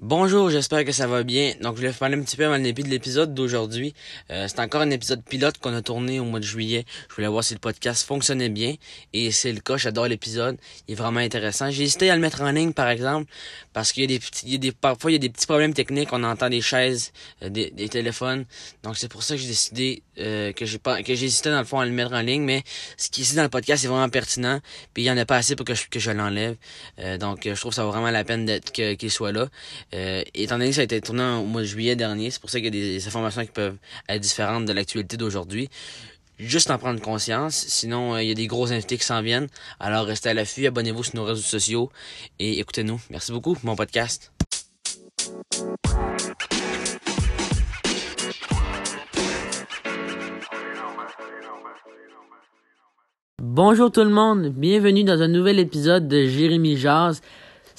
Bonjour, j'espère que ça va bien. Donc, je voulais vous parler un petit peu avant début de l'épisode d'aujourd'hui. Euh, c'est encore un épisode pilote qu'on a tourné au mois de juillet. Je voulais voir si le podcast fonctionnait bien. Et c'est le cas, j'adore l'épisode. Il est vraiment intéressant. J'ai hésité à le mettre en ligne, par exemple, parce qu'il y a des petits, parfois, il y a des petits problèmes techniques. On entend des chaises, euh, des, téléphones. Donc, c'est pour ça que j'ai décidé, euh, que j'ai pas, que dans le fond à le mettre en ligne. Mais ce qui est ici dans le podcast est vraiment pertinent. Puis, il y en a pas assez pour que je, l'enlève. Donc, je trouve ça vaut vraiment la peine d'être, qu'il soit là. Euh, étant donné que ça a été tourné au mois de juillet dernier, c'est pour ça qu'il y a des informations qui peuvent être différentes de l'actualité d'aujourd'hui. Juste en prendre conscience, sinon euh, il y a des gros invités qui s'en viennent. Alors restez à l'affût, abonnez-vous sur nos réseaux sociaux et écoutez-nous. Merci beaucoup mon podcast. Bonjour tout le monde, bienvenue dans un nouvel épisode de Jérémy Jazz.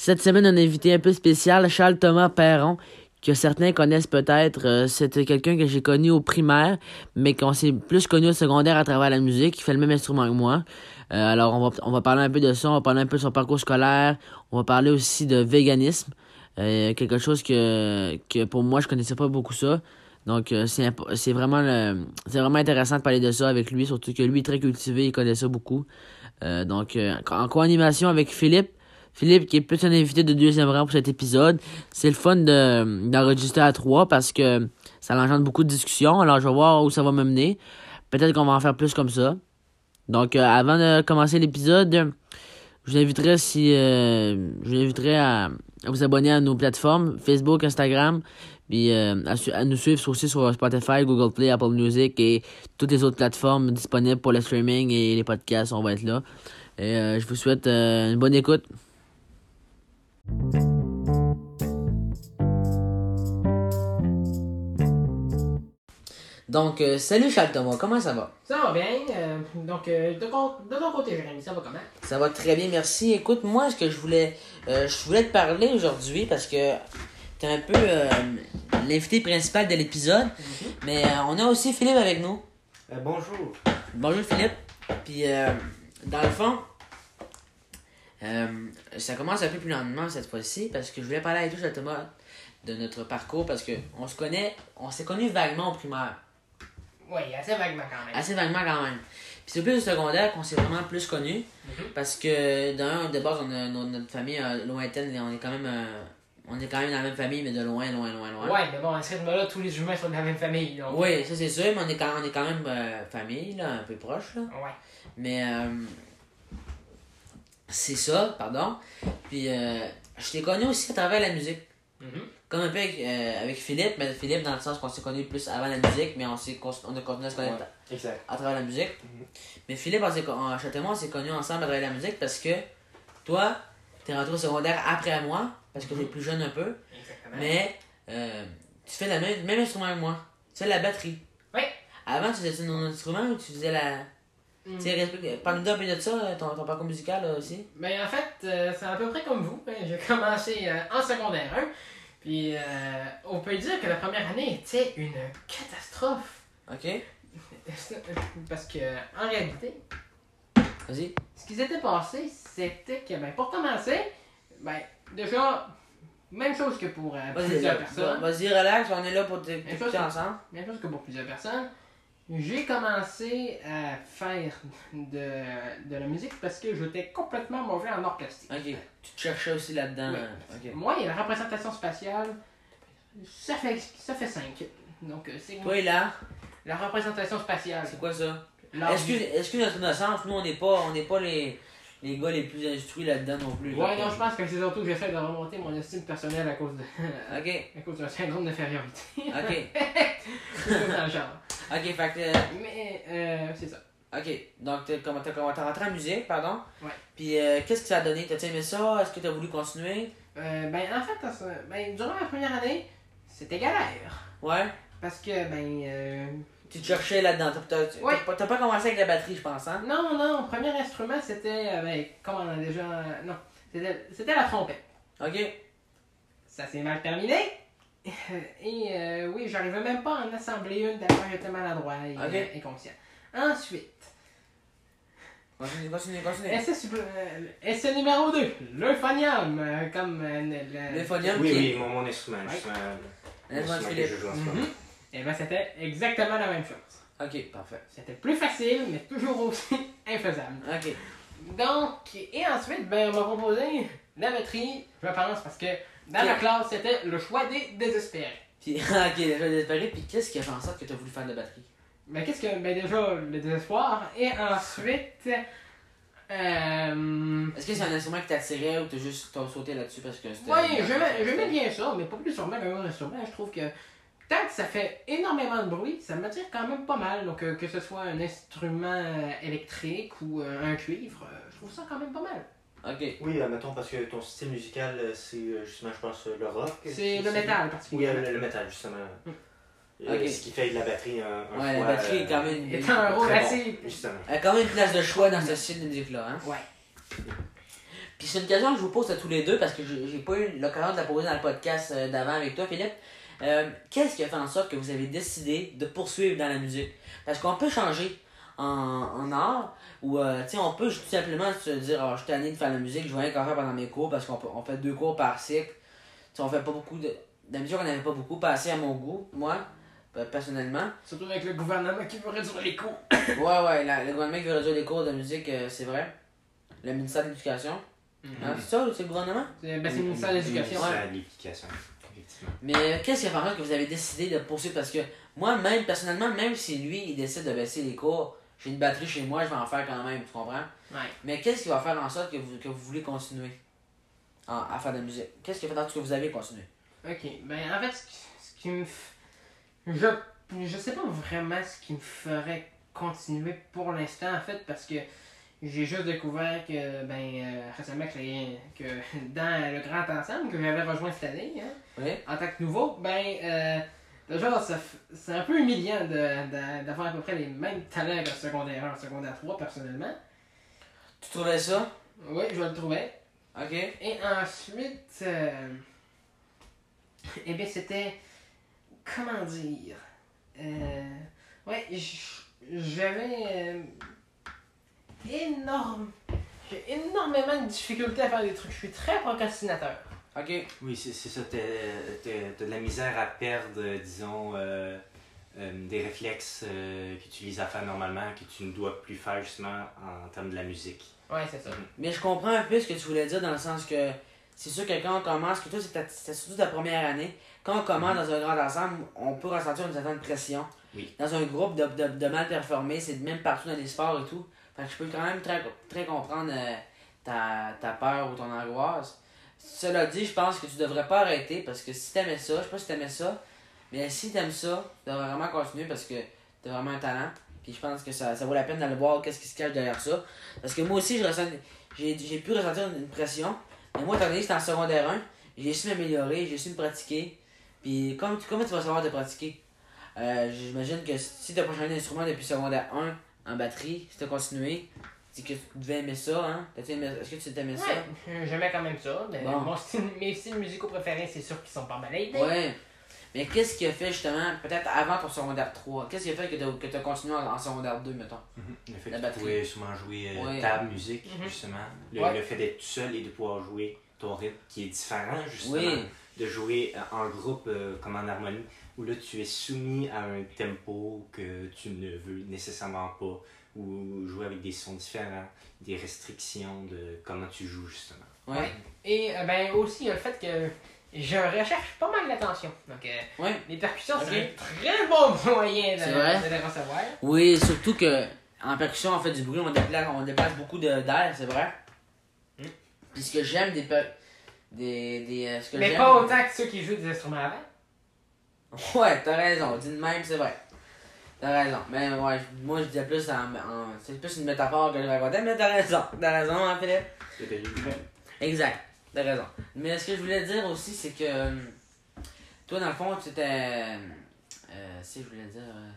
Cette semaine, un invité un peu spécial, Charles Thomas Perron, que certains connaissent peut-être. Euh, C'était quelqu'un que j'ai connu au primaire, mais qu'on s'est plus connu au secondaire à travers la musique. Il fait le même instrument que moi. Euh, alors, on va, on va parler un peu de ça, on va parler un peu de son parcours scolaire, on va parler aussi de véganisme. Euh, quelque chose que, que pour moi, je connaissais pas beaucoup ça. Donc, c'est vraiment, c'est vraiment intéressant de parler de ça avec lui, surtout que lui est très cultivé, il connaît ça beaucoup. Donc, en co-animation avec Philippe, Philippe, qui est plus un invité de deuxième rang pour cet épisode. C'est le fun de, d'enregistrer à trois parce que ça engendre beaucoup de discussions. Alors, je vais voir où ça va me mener. Peut-être qu'on va en faire plus comme ça. Donc, euh, avant de commencer l'épisode, je vous inviterai si, euh, je vous inviterai à, à, vous abonner à nos plateformes Facebook, Instagram, puis euh, à, à, nous suivre aussi sur Spotify, Google Play, Apple Music et toutes les autres plateformes disponibles pour le streaming et les podcasts. On va être là. Et je vous souhaite une bonne écoute. Donc, euh, salut Charles Thomas, comment ça va? Ça va bien. Euh, donc, euh, de, de, ton côté, Jérémy, ça va comment? Ça va très bien, merci. Écoute, moi, ce que je voulais, je voulais te parler aujourd'hui parce que tu es un peu l'invité principal de l'épisode, mm -hmm. mais on a aussi Philippe avec nous. bonjour. Bonjour Philippe. Puis, dans le fond, ça commence un peu plus lentement cette fois-ci parce que je voulais parler avec toi, Thomas, de notre parcours parce que on se connaît, on s'est connus vaguement au primaire. Oui, assez vaguement quand même. Assez vaguement quand même. Puis c'est plus au secondaire qu'on s'est vraiment plus connus. Mm -hmm. Parce que d'un, de base, on a, notre, famille euh, lointaine, on est quand même. Euh, on est quand même dans la même famille, mais de loin, loin, loin, loin. Ouais, mais bon, à ce rythme-là, tous les humains sont de la même famille. Donc... Oui, ça c'est sûr, mais on est quand, on est quand même euh, famille, là, un peu proche. Là. Ouais. Mais c'est ça, pardon. Puis je t'ai connu aussi à travers la musique. Mm -hmm. Comme un peu avec, euh, avec, Philippe, mais Philippe dans le sens qu'on s'est connu plus avant la musique, mais on, on a continué à se connaître ouais, à travers la musique. Mm -hmm. Mais Philippe, on, en Châtellon, on s'est connus ensemble à travers la musique parce que toi, t'es rentré au secondaire après moi, parce que mm -hmm. t'es plus jeune un peu. Exactement. Mais euh, tu fais le même, même instrument que moi. Tu fais la batterie. Oui. Avant, tu faisais un instrument ou tu faisais la. Mm. Parle-nous un peu de ça, ton, ton parcours musical là, aussi. Ben, en fait, euh, c'est à peu près comme vous. J'ai commencé euh, en secondaire 1. Puis, euh, on peut dire que la première année était une catastrophe. Ok. Parce que, en réalité, Vas-y. ce qui s'était passé, c'était que, ben, pour commencer, ben, déjà, même chose que pour euh, plusieurs personnes. Vas-y, relax, on est là pour t'écouter ensemble. Même chose que pour plusieurs personnes. J'ai commencé à faire de, de la musique parce que j'étais complètement mauvais en plastique. Ok, tu te cherchais aussi là-dedans. Oui. Okay. Moi, il y a la représentation spatiale, ça fait, ça fait 5. Donc, c'est. Toi et là? La représentation spatiale. C'est quoi ça? Excuse, excuse notre innocence, nous on n'est pas, on pas les, les gars les plus instruits là-dedans non plus. Ouais, non, je pense que c'est surtout que j'essaie de remonter mon estime personnelle à cause de. ok. à cause d'un syndrome d'infériorité. Ok. c'est dans le genre. Ok, fait que. Mais, euh, c'est ça. Ok, donc t'as as, rentré en musique, pardon. Ouais. Puis euh, qu'est-ce que ça a donné? T'as aimé ça? Est-ce que t'as voulu continuer? Euh, Ben, en fait, ben, durant la première année, c'était galère. Ouais. Parce que, ben. Euh... Tu te cherchais là-dedans. T'as ouais. pas, pas commencé avec la batterie, je pense, hein? Non, non, premier instrument, c'était. Ben, comment on a déjà. Non, c'était la trompette. Ok. Ça s'est mal terminé. Et euh, oui, j'arrivais même pas à en assembler une tellement j'étais maladroit et okay. inconscient. Ensuite, Continue, continue, continue. Essai, euh, essai numéro 2, l'euphonium, euh, comme euh, le- L'euphonium Oui, qui oui, mon, mon instrument. Ouais. justement, l'instrument que je joue en ce Mhm. moment. Et ben c'était exactement la même chose. Ok, parfait. C'était plus facile, mais toujours aussi infaisable. Ok. Donc, et ensuite, ben, on m'a proposé la batterie, je pense, parce que dans la classe, c'était le choix des désespérés. Puis, ok, je vais désespérer. Puis, qu'est-ce qui a fait en sorte que tu as voulu faire de la batterie? Ben, qu'est-ce que. Ben, déjà, le désespoir, et ensuite. Euh. Est-ce que c'est un instrument qui t'attirait ou t'as juste t'as sauté là-dessus parce que c'était. Ouais, j'aimais bien ça, mais pas plus sûrement qu'un autre instrument. Je trouve que tant que ça fait énormément de bruit, ça m'attire quand même pas mal. Donc, euh, que ce soit un instrument euh, électrique ou euh, un cuivre, je trouve ça quand même pas mal. Ok. Oui, admettons, parce que ton style musical, euh, c'est euh, justement, je pense, euh, le rock. C'est le métal, Oui, particulièrement. euh, le, le métal, justement. Mm. Euh, Ok. Ce qui fait de la batterie un, un Ouais, la batterie est quand même. est un rôle très bon, assez. Justement. Elle a quand même une place de choix dans ce style de musique-là, hein. Ouais. Puis c'est une question que je vous pose à tous les deux parce que j'ai pas eu l'occasion de la poser dans le podcast d'avant avec toi, Philippe. Euh, Qu'est-ce qui a fait en sorte que vous avez décidé de poursuivre dans la musique? Parce qu'on peut changer en, en art ou euh, tu sais, on peut tout simplement se dire oh, je suis tanné de faire la musique, je vais rien qu'en faire pendant mes cours parce qu'on peut- on fait deux cours par cycle. Tu sais, on fait pas beaucoup de. de la musique, on n'avait pas beaucoup passé à mon goût, moi, euh, personnellement. Surtout avec le gouvernement qui veut réduire les coûts. Ouais, ouais, la- le gouvernement qui veut réduire les cours de musique, euh, c'est vrai. Le ministère de l'Éducation. Hein, c'est ça, c'est le gouvernement? C'est ben, c'est le ministère de l'Éducation. C'est à l'éducation, effectivement. Mais euh, qu'est-ce qui a fait en sorte que vous avez décidé de poursuivre? Parce que moi, même personnellement, même si lui, il décide de baisser les cours, j'ai une batterie chez moi, je vais en faire quand même, tu comprends? Ouais. Mais qu'est-ce qui va faire en sorte que vous, que vous voulez continuer en- à faire de la musique? Qu'est-ce qui a fait en sorte que vous avez continué? Ok, ben en fait, ce qui, me. f- Je, je sais pas vraiment ce qui me ferait continuer pour l'instant, en fait, parce que j'ai juste découvert que, ben, euh, récemment, que, dans le grand ensemble que j'avais rejoint cette année, hein, Oui en tant que nouveau, ben, euh, déjà, ça f- c'est un peu humiliant d'avoir à peu près les mêmes talents que secondaire 1, secondaire 3, personnellement. Tu trouvais ça? Oui, je le trouvais. Ok Et ensuite, euh, eh bien, c'était. Comment dire euh, Ouais, j'avais. euh, énorme. J'ai énormément de difficultés à faire des trucs. Je suis très procrastinateur. Ok. Oui, c'est ça. T'as de la misère à perdre, euh, disons, euh, euh, des réflexes euh, que tu utilises à faire normalement, que tu ne dois plus faire justement en termes de la musique. Ouais, c'est ça. Mais je comprends un peu ce que tu voulais dire dans le sens que c'est sûr que quand on commence, que toi c'est surtout ta première année, quand on commence dans un grand ensemble, on peut ressentir une certaine pression. Oui. Dans un groupe de, de, de mal performer, c'est même partout dans les sports et tout. Fait que je peux quand même très, très comprendre ta, ta peur ou ton angoisse. Cela dit, je pense que tu devrais pas arrêter parce que si t'aimais ça, je sais pas si t'aimais ça, mais si t'aimes ça, tu devrais vraiment continuer parce que t'as vraiment un talent. Puis je pense que ça, ça vaut la peine d'aller voir qu'est-ce qui se cache derrière ça. Parce que moi aussi, je ressens, j'ai, j'ai pu ressentir une, pression. Mais moi, étant donné que j'étais en secondaire 1, j'ai su m'améliorer, j'ai su me pratiquer. Puis comment, tu- comment tu vas savoir te pratiquer? Euh, J'imagine que si tu as pas changé d'instrument depuis secondaire 1 en batterie, si tu as continué, c'est que tu devais aimer ça, hein? Aimé- Est-ce que tu t'aimais ça? Ouais, j'aimais quand même ça. Mais Bon. mon style- mes styles musicaux préférés, c'est sûr qu'ils sont pas mal aidés. Ouais. Mais qu'est-ce qui a fait justement, peut-être avant ton secondaire 3, qu'est-ce qui a fait que tu que as continué en, en secondaire 2, mettons? Le fait La que batterie. tu pouvais sûrement jouer euh, Ouais. ta musique, Mhm. justement. Le, Ouais. le fait d'être tout seul et de pouvoir jouer ton rythme qui est différent, justement. Oui. De jouer euh, en groupe euh, comme en harmonie, où là tu es soumis à un tempo que tu ne veux nécessairement pas, ou jouer avec des sons différents, des restrictions de comment tu joues, justement. Ouais. Ouais. Et euh, ben aussi, il y a le fait que je recherche pas mal l'attention. Donc, euh, Ouais. les percussions, c'est un très bon moyen de, C'est vrai? de les recevoir. Oui, surtout que en percussion, on fait du bruit, on déplace, on déplace beaucoup d'air, c'est vrai? Mm. Puis ce que j'aime des, per- des, des euh, ce que Mais pas autant que ceux qui jouent des instruments avant. Ouais, t'as raison, dit de même, c'est vrai. T'as raison. Mais ouais, moi je disais plus en, en- c'est plus une métaphore que je racontais, mais t'as raison. T'as raison, hein, Philippe? Exact, t'as raison. Mais ce que je voulais dire aussi, c'est que euh, toi, dans le fond, tu étais. Euh, si je voulais dire. euh,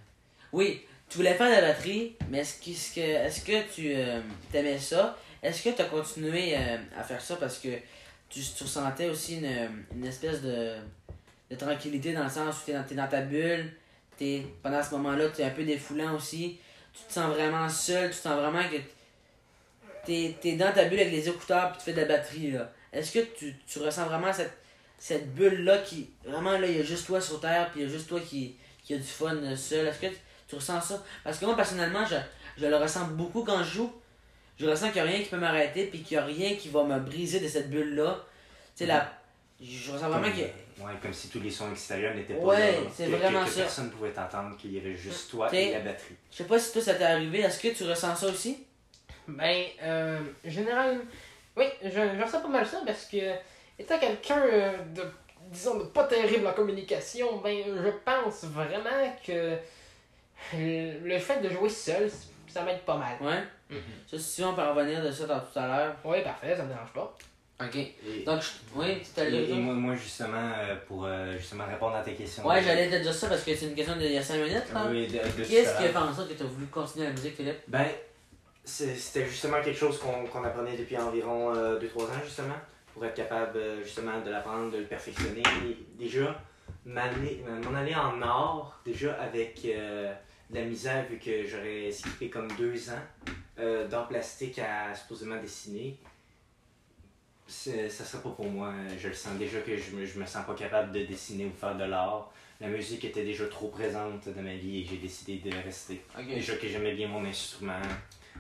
oui, tu voulais faire de la batterie, mais est-ce que, est-ce que, est-ce que tu euh, t'aimais ça? Est-ce que tu as continué euh, à faire ça parce que tu, tu ressentais aussi une, une espèce de, de tranquillité dans le sens où tu es dans ta bulle, pendant ce moment-là, tu es un peu défoulant aussi, tu te sens vraiment seul, tu te sens vraiment que t'es es dans ta bulle avec les écouteurs puis tu fais de la batterie, là, est-ce que tu, tu ressens vraiment cette, cette bulle-là qui. Vraiment, là, il y a juste toi sur Terre puis il y a juste toi qui, qui a du fun euh, seul? Est-ce que tu, tu ressens ça? Parce que moi, personnellement, je, je le ressens beaucoup quand je joue. Je ressens qu'il n'y a rien qui peut m'arrêter puis qu'il n'y a rien qui va me briser de cette bulle-là. Tu sais, la. Je ressens vraiment qu'il. Ouais, comme si tous les sons extérieurs n'étaient pas Ouais, là. c'est que, que- vraiment que ça. personne ne pouvait t'entendre, qu'il y avait juste toi T'sais- et la batterie. Je sais pas si toi ça t'est arrivé, est-ce que tu ressens ça aussi? Ben, euh, généralement, oui, je, je ressens pas mal ça parce que, étant quelqu'un euh, de, disons, de pas terrible en communication, ben, je pense vraiment que le fait de jouer seul, ça m'aide pas mal. Ouais? Mhm. Ça, si on peut revenir de ça dans- tout à l'heure. Oui, parfait, ça me dérange pas. Ok. Et, Donc, je- oui, tu t'as et- et moi, moi, justement, euh, pour euh, justement répondre à tes questions. Ouais, j'allais te dire ça parce que c'est une question d'il y a 5 minutes. Là. Oui, de- de tout Qu'est-ce qui a fait en sorte que tu as voulu continuer la musique, Philippe? Ben, c'est- c'était justement quelque chose qu'on qu'on apprenait depuis environ 2-3 ans, justement, pour être capable, euh, justement, de l'apprendre, de le perfectionner. Et déjà, m'aller- m'en aller en art, déjà avec euh, de la misère, vu que j'aurais skippé comme 2 ans euh, d'art plastique à supposément dessiner, ça serait pas pour moi. Je le sens déjà que je me, je me sens pas capable de dessiner ou faire de l'art. La musique était déjà trop présente dans ma vie et j'ai décidé de rester. Ok. Déjà que j'aimais bien mon instrument,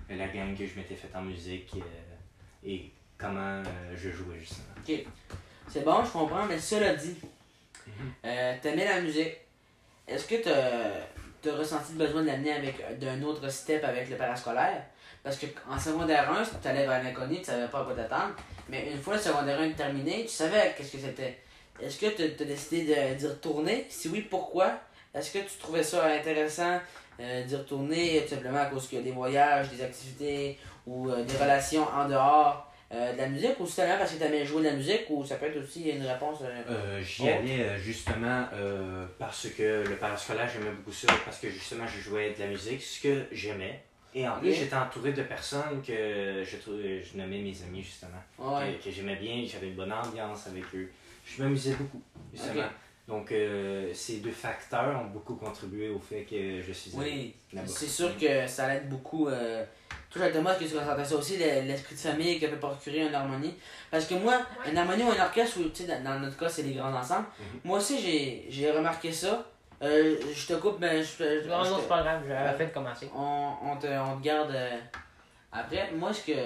la gamme que je m'étais faite en musique euh, et comment euh, je jouais justement. Ok. C'est bon, je comprends, mais cela dit, euh, t'aimais la musique. Est-ce que t'as as ressenti le besoin de l'amener avec d'un autre step avec le parascolaire? Parce que en secondaire 1, tu allais vers l'inconnu, tu savais pas à quoi t'attendre. Mais une fois le secondaire 1 terminé, tu savais qu'est-ce que c'était. Est-ce que tu as décidé de- d'y retourner? Si oui, pourquoi? Est-ce que tu trouvais ça intéressant euh, d'y retourner tout simplement à cause des voyages, des activités ou euh, des relations en dehors euh, de la musique ou seulement parce que tu aimais jouer de la musique ou ça peut être aussi une réponse. euh, J'y allais justement euh, parce que le parascolaire, j'aimais beaucoup ça, parce que justement je jouais de la musique, ce que j'aimais. Et en plus, j'étais entouré de personnes que je, trouvais, je nommais mes amis justement, ouais. que, que j'aimais bien, j'avais une bonne ambiance avec eux. Je m'amusais beaucoup, justement. Donc, euh, ces deux facteurs ont beaucoup contribué au fait que je suis Oui, c'est sûr que ça aide beaucoup. Euh, toi, Thomas, est-ce que tu ressentais ça aussi, le- l'esprit de famille que peut procurer une harmonie Parce que moi, une harmonie ou un orchestre, ou, tu sais, dans, dans notre cas, c'est les grands ensembles. Mhm. Moi aussi, j'ai- j'ai remarqué ça. Euh, je te coupe, mais je, te- je- Non, non, c'est pas grave, j'avais fait de commencer. on, on, te, on te garde euh, après. Moi, ce que,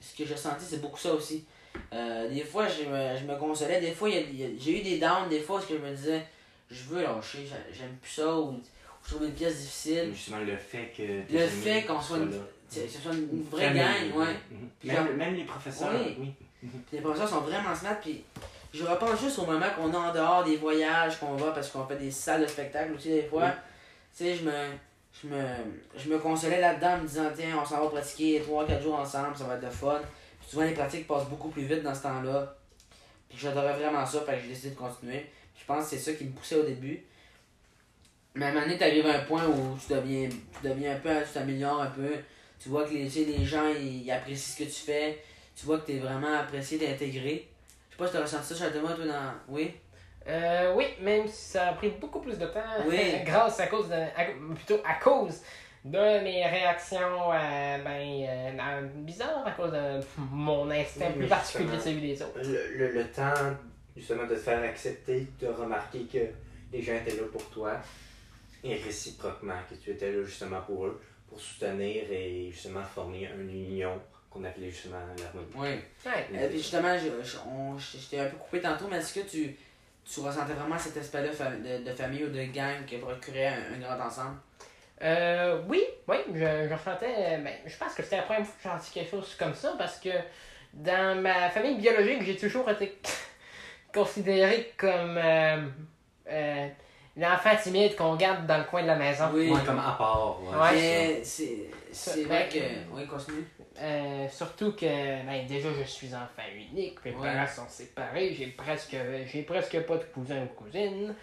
ce que j'ai senti, c'est beaucoup ça aussi. Euh, des fois, je me, je me consolais. Des fois, j'ai eu des downs. Des fois, parce que je me disais, je veux lâcher, j'a- j'aime plus ça. Ou, ou je trouve une pièce difficile. Justement, le fait que. Le fait qu'on soit une, ce soit vraie gang, ouais. mhm. Même, genre- même les professeurs, Oui. oui. Les professeurs sont vraiment smart. Puis je repense juste au moment qu'on a en dehors des voyages qu'on va parce qu'on fait des salles de spectacle aussi des fois. Oui. Tu sais, je me, je, me, je me consolais là-dedans en me disant, tiens, on s'en va pratiquer 3-4 jours ensemble, ça va être de fun. Puis souvent les pratiques passent beaucoup plus vite dans ce temps-là. Puis j'adorais vraiment ça, fait que j'ai décidé de continuer. Puis je pense que c'est ça qui me poussait au début. Mais à un moment donné, t'arrives à un point où tu deviens, tu deviens un peu, tu t'améliores un peu. Tu vois que les, tu sais, les gens, ils, ils apprécient ce que tu fais. Tu vois que t'es vraiment apprécié, t'es intégré. Je sais pas si t'as ressenti ça chez toi, toi, dans... Oui? Euh, oui, même si ça a pris beaucoup plus de temps, Oui. grâce à cause de, à- plutôt à cause de mes réactions, euh, ben, euh, bizarres à cause de mon instinct Oui, plus particulier de celui des autres. Le, le, le temps, justement, de te faire accepter, de remarquer que les gens étaient là pour toi, et réciproquement, que tu étais là justement pour eux, pour soutenir et justement former une union qu'on appelait justement l'harmonie. Oui. Ouais. Euh, puis justement, je, je, on- je- je t'ai un peu coupé tantôt, mais est-ce que tu, tu ressentais vraiment cet aspect-là fa- de, de famille ou de gang qui procurait un, un grand ensemble? Euh, oui, oui, je, je ressentais. euh, Ben, je pense que c'était la première fois que j'ai senti quelque chose comme ça parce que dans ma famille biologique, j'ai toujours été considéré comme euh, euh, l'enfant timide qu'on garde dans le coin de la maison. Oui. Ouais, comme à part. Ouais, Ouais. Mais c'est vrai que... Oui, continue. Euh, surtout que ben, déjà je suis enfant unique, mes Ouais. parents sont séparés, j'ai presque j'ai presque pas de cousins ou cousines.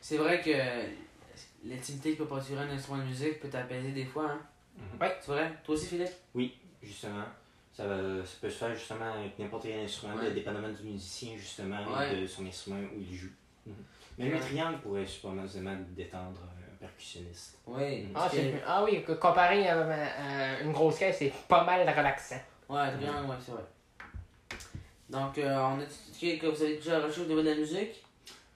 C'est vrai que l'intimité qui peut procurer un instrument de musique peut t'apaiser des fois, hein? Mhm. Ouais, c'est vrai? Toi aussi, Philippe? Justement, ça, va- ça peut se faire justement avec n'importe quel instrument, Ouais. dépendamment du musicien justement Ouais. de son instrument où il joue. Mhm. Même Ouais. le triangle pourrait supposément détendre un percussionniste. Oui. Mhm. Ah, que- ah oui, que comparé à, à une grosse caisse, c'est pas mal relaxant. Ouais, triangle, ouais, c'est vrai. Donc, euh, on a dit que vous avez déjà reçu au niveau de la musique?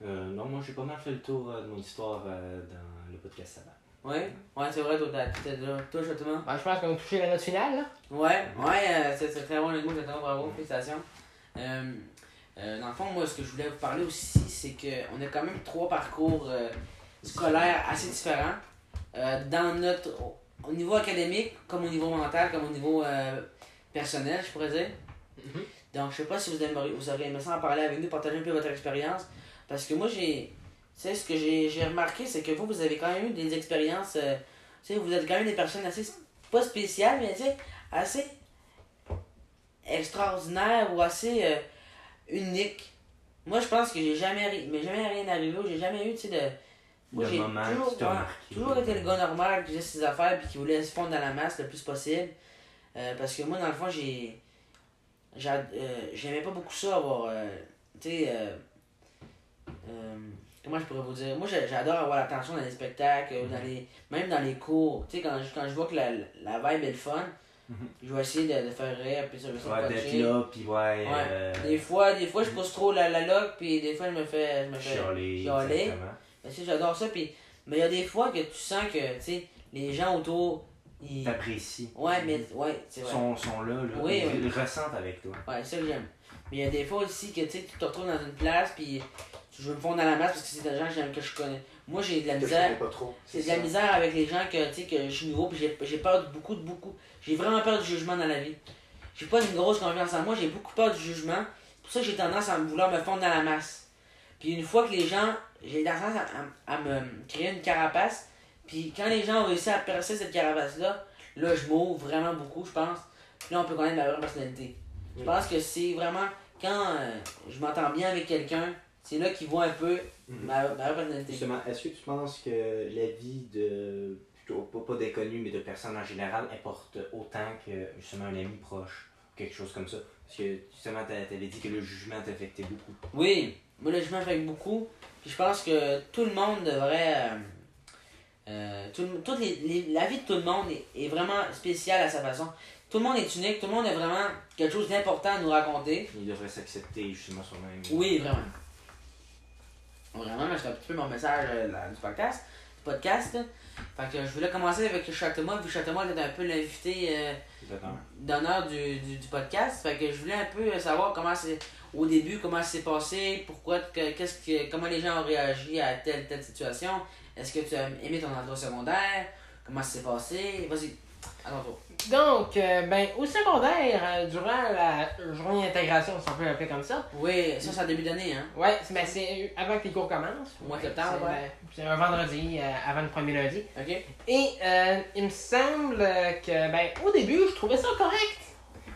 Euh, non, moi j'ai pas mal fait le tour euh, de mon histoire euh, dans le podcast avant. Ouais, ouais, c'est vrai, toi, t'as- déjà. Toi, justement. Ben, je pense qu'on a touché la note finale, là. Ouais, ouais, euh, c'est c'est très bon le mot, justement, bravo, félicitations. Euh, euh, dans le fond, moi, ce que je voulais vous parler aussi, c'est qu'on a quand même trois parcours scolaires assez différents. Euh, dans notre. Au, au niveau académique, comme au niveau mental, comme au niveau euh, personnel, je pourrais dire. Mhm. Donc, je sais pas si vous, aimeriez, vous auriez aimé ça en parler avec nous, partager un peu votre expérience. Parce que moi, j'ai. Ce que j'ai remarqué, c'est que vous, vous avez quand même eu des expériences. euh, tu sais, vous êtes quand même des personnes assez. Pas spéciales, mais tu sais, assez extraordinaires ou assez euh, uniques. Moi, je pense que j'ai jamais, mais jamais rien arrivé, ou j'ai jamais eu, tu sais, de. Moi, j'ai toujours, toujours été le gars normal qui faisait ses affaires puis qui voulait se fondre dans la masse le plus possible. Euh, parce que moi, dans le fond, j'ai. j'a- euh, J'aimais pas beaucoup ça, avoir. euh, tu sais. euh, euh, comment je pourrais vous dire Moi, j'a- j'adore avoir l'attention dans les spectacles, ou dans les, même dans les cours. Tu sais, quand, je- quand je vois que la, la vibe est le fun, Mhm. je vais essayer de, de faire rire, puis ça, je vais Ouais, d'être coacher. là, puis ouais. Ouais. euh, Des fois, des fois, je pousse trop la, la loque, puis des fois, je me fais. Je me fais Chialer. Mais tu sais, j'adore ça, puis. Mais il y a des fois que tu sens que, tu sais, les gens autour, ils. T'apprécies. Ouais, mais. Ouais, c'est Ils vrai. sont, sont là, là. Oui, ils, oui. ressentent avec toi. Ouais, c'est ça que j'aime. Mais il y a des fois aussi que tu sais, tu te retrouves dans une place, puis tu veux me fondre dans la masse parce que c'est des gens que, j'aime- que je connais. Moi, j'ai de la Que misère. connais pas trop. C'est de la misère avec les gens que, tu sais, que je suis nouveau, puis j'ai- j'ai peur de beaucoup, de beaucoup. J'ai vraiment peur du jugement dans la vie. J'ai pas une grosse confiance en moi, j'ai beaucoup peur du jugement. C'est pour ça que j'ai tendance à me vouloir me fondre dans la masse. Puis une fois que les gens. J'ai tendance à, à- à me créer une carapace. Puis quand les gens ont réussi à percer cette carapace-là, là, je m'ouvre vraiment beaucoup, je pense. Puis là, on peut connaître ma vraie personnalité. Je pense que c'est vraiment quand euh, je m'entends bien avec quelqu'un, c'est là qu'ils voient un peu Mhm. ma, ma vraie personnalité. Justement, est-ce que tu penses que la vie de, plutôt pas, pas d'inconnus, mais de personnes en général, importe autant que justement un ami proche, quelque chose comme ça? Parce que justement, t'a- t'avais dit que le jugement t'affectait beaucoup. Oui, moi le jugement fait beaucoup. Puis je pense que tout le monde devrait. euh, euh, tout toutes les, les- la vie de tout le monde est, est vraiment spéciale à sa façon. Tout le monde est unique, tout le monde a vraiment quelque chose d'important à nous raconter. Il devrait s'accepter justement soi-même. Oui, vraiment. Vraiment, c'est un petit peu mon message euh, là, du podcast. Du podcast. Fait que je voulais commencer avec Châteaumois, vu que Châteaumois était un peu l'invité euh, d'honneur du, du, du podcast. Fait que je voulais un peu savoir comment c'est au début, comment c'est passé, pourquoi, que- qu'est-ce que, comment les gens ont réagi à telle telle situation. Est-ce que tu as aimé ton endroit secondaire? Comment ça s'est passé? Vas-y. Donc, euh, ben, au secondaire, euh, durant la journée d'intégration, si on peut l'appeler comme ça, Oui, ça c'est en début d'année, hein? ouais, c'est ben, c'est avant que les cours commencent. Au mois de septembre, c'est, ouais. euh, C'est un vendredi, euh, avant le premier lundi. Ok? Et euh, il me semble que, ben, au début, je trouvais ça correct.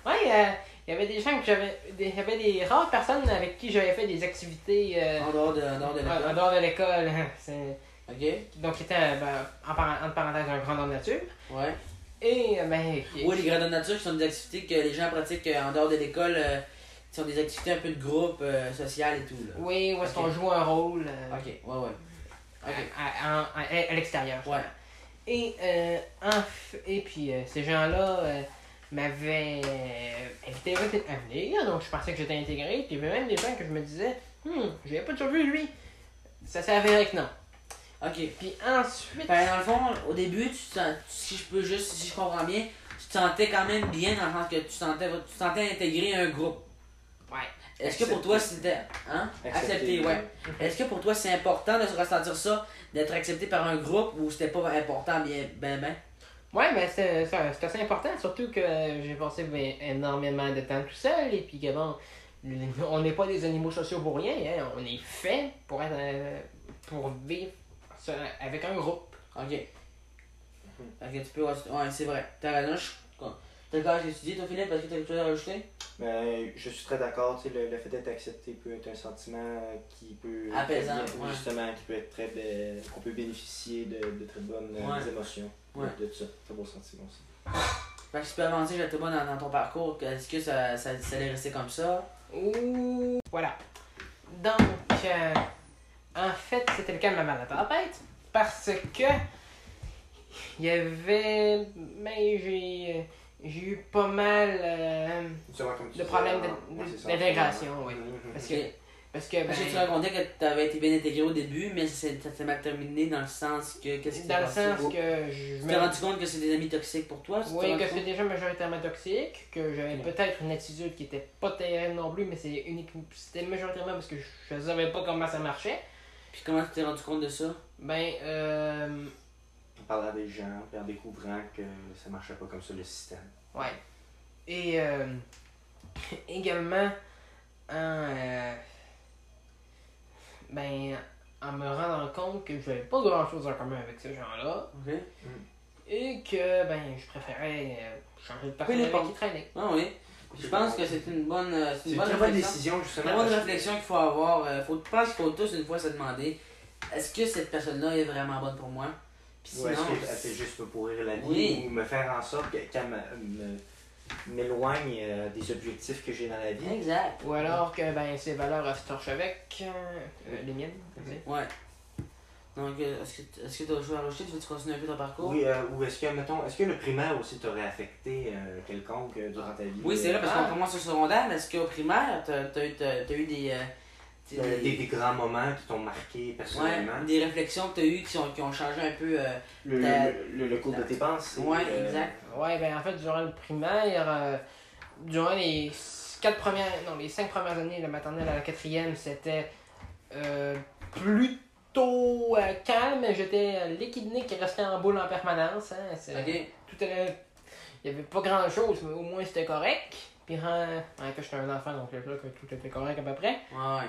Ouais, euh, il y avait des gens que j'avais. Il y avait des rares personnes avec qui j'avais fait des activités En dehors de, en dehors de l'école. en dehors de l'école. C'est- Ok? Donc, qui était, ben, en par- entre parenthèses, un grandeur de nature. Ouais. Et, euh, ben, Oui, les grades de nature qui sont des activités que les gens pratiquent euh, en dehors de l'école, euh, qui sont des activités un peu de groupe, euh, social et tout, là. oui, où est-ce qu'on joue un rôle euh, Ok, ouais, ouais. Ok. à, à- à- à l'extérieur. Ouais. Et, euh, en f- et puis, ces gens-là m'avaient invité à venir, donc je pensais que j'étais intégré. Puis il y avait même des gens que je me disais, hum, je l'avais pas déjà vu lui. Ça s'est avéré que non. Ok. Puis ensuite, Ben, dans le fond, au début, tu te sens- si je peux juste, si je comprends bien, tu te sentais quand même bien dans le sens que tu sentais, tu te sentais intégré à un groupe. ouais. Est-ce que pour toi c'était. Hein? Accepté, ouais. Est-ce que pour toi c'est important de se ressentir ça, d'être accepté par un groupe ou c'était pas important bien, ben, ben? Ouais, ben c'est c'est- c'est assez important, surtout que j'ai passé ben, énormément de temps tout seul et puis que bon, on n'est pas des animaux sociaux pour rien, hein, on est fait pour être euh, pour vivre avec un groupe. Ok. Ok, tu peux. Ouais, ouais, c'est vrai. T'as raison, d'accord avec ce que tu dis, toi, Philippe? Est-ce que t'as quelque chose à rajouter? Mais je suis très d'accord, tu sais, le, le fait d'être accepté peut être un sentiment qui peut. Apaisant, ouais. Justement, qui peut être très. qu'on peut bénéficier de, de très bonnes euh, Ouais. émotions. Ouais. De ça. Très beau sentiment aussi. Fait que tu peux avancer, justement, dans, dans ton parcours. que- Est-ce que ça, ça, ça allait rester comme ça? Ouh, voilà. Donc, euh, en fait, c'était le cas de ma mal à la tête parce que il y avait, ben j'ai, j'ai eu pas mal euh, de problèmes hein. d'intégration, oui. Mhm. Parce que, Ok. parce que, Parce que ben, tu racontais que tu avais été bien intégré au début, mais c'est- ça s'est mal terminé dans le sens que. Qu'est-ce qui dans le sens que je Tu t'es rendu compte que c'est des amis toxiques pour toi? Oui, que c'est déjà majoritairement toxique, que j'avais peut-être une attitude qui était pas terrible non plus, mais c'est uniquement c'était majoritairement parce que je, je savais pas comment ça marchait. Puis comment tu t'es rendu compte de ça? Ben, euh, En parlant des gens, puis en découvrant que ça marchait pas comme ça le système. ouais. Et euh, également, en, euh, ben, en me rendant compte que j'avais pas grand chose en commun avec ces gens-là, Ok. et que, ben, je préférais euh, changer de personne avec qui traîner. Ah oui. Je pense que c'est une bonne, euh, c'est une bonne décision, C'est justement. une bonne réflexion qu'il faut avoir. Euh, faut, je pense qu'il faut tous une fois se demander est-ce que cette personne-là est vraiment bonne pour moi? Puis Ou est-ce sinon, qu'elle fait juste me pourrir la vie Oui. ou me faire en sorte que- qu'elle me- m'éloigne euh, des objectifs que j'ai dans la vie? Exact. Ou alors que, ben, ces valeurs se torchent avec euh, les miennes. Ouais. Donc, euh, est-ce que est-ce que tu as chose à rajouter? Tu veux continuer un peu ton parcours? Oui, euh, ou est-ce que, mettons, est-ce que le primaire aussi t'aurait affecté euh, quelconque euh, durant ta vie? Oui, c'est vrai, parce Ah. qu'on commence au secondaire, mais est-ce qu'au primaire, t'as as eu, t'as- t'as eu des, euh, des, des, des grands moments qui t'ont marqué ouais, personnellement? des réflexions que t'as eues qui ont, qui ont changé un peu. euh, Le, Ta- le, le- le cours de tes pensées? ouais, euh, exact. Ouais, ben en fait, durant le primaire, euh, durant les quatre premières, non, les cinq premières années de la maternelle à la quatrième, c'était euh, plutôt euh, calme. J'étais euh, qui restait en boule en permanence. Hein, c'est- Ok. Tout allait- Il n'y avait pas grand chose, mais au moins c'était correct. Puis, rend... ouais, que j'étais un enfant, donc là, que tout était correct à peu près. Ouais.